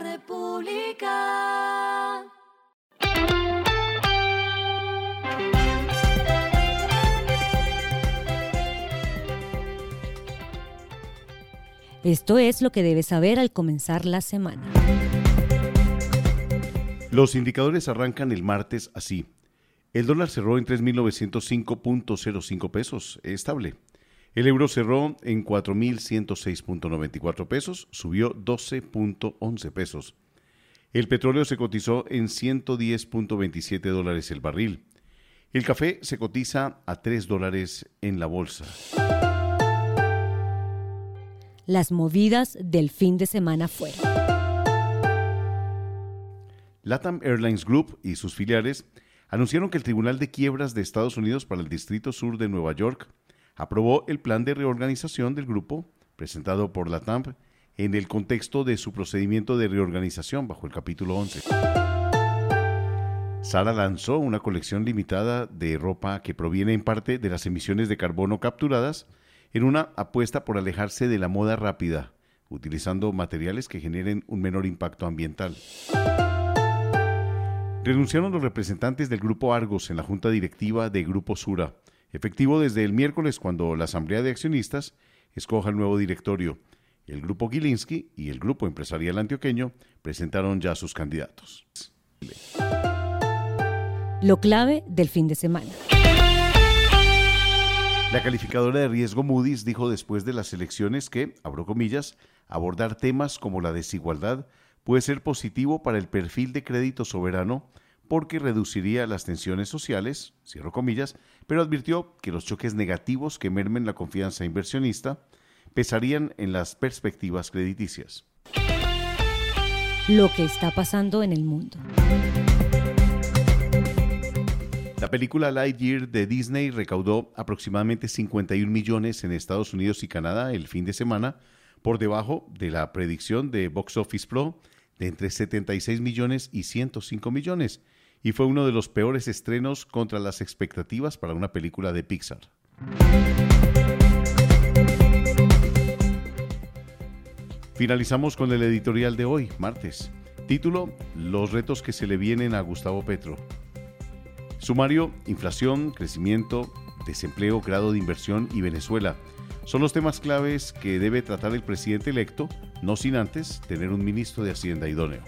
República. Esto es lo que debes saber al comenzar la semana. Los indicadores arrancan el martes así. El dólar cerró en 3.905.05 pesos, estable. El euro cerró en 4.106.94 pesos, subió 12.11 pesos. El petróleo se cotizó en 110.27 dólares el barril. El café se cotiza a 3 dólares en la bolsa. Las movidas del fin de semana fueron. LATAM Airlines Group y sus filiales anunciaron que el Tribunal de Quiebras de Estados Unidos para el Distrito Sur de Nueva York aprobó el plan de reorganización del grupo presentado por LATAM en el contexto de su procedimiento de reorganización bajo el capítulo 11. Sara lanzó una colección limitada de ropa que proviene en parte de las emisiones de carbono capturadas en una apuesta por alejarse de la moda rápida, utilizando materiales que generen un menor impacto ambiental. Renunciaron los representantes del Grupo Argos en la Junta Directiva de Grupo Sura, efectivo desde el miércoles cuando la Asamblea de Accionistas escoja el nuevo directorio. El Grupo Gilinski y el Grupo Empresarial Antioqueño presentaron ya sus candidatos. Lo clave del fin de semana. La calificadora de riesgo Moody's dijo después de las elecciones que, abro comillas, abordar temas como la desigualdad puede ser positivo para el perfil de crédito soberano porque reduciría las tensiones sociales, cierro comillas, pero advirtió que los choques negativos que mermen la confianza inversionista pesarían en las perspectivas crediticias. Lo que está pasando en el mundo. La película Lightyear de Disney recaudó aproximadamente 51 millones en Estados Unidos y Canadá el fin de semana, por debajo de la predicción de Box Office Pro de entre 76 millones y 105 millones, y fue uno de los peores estrenos contra las expectativas para una película de Pixar. Finalizamos con el editorial de hoy, martes. Título, Los retos que se le vienen a Gustavo Petro. Sumario, inflación, crecimiento, desempleo, grado de inversión y Venezuela. Son los temas claves que debe tratar el presidente electo, no sin antes tener un ministro de Hacienda idóneo.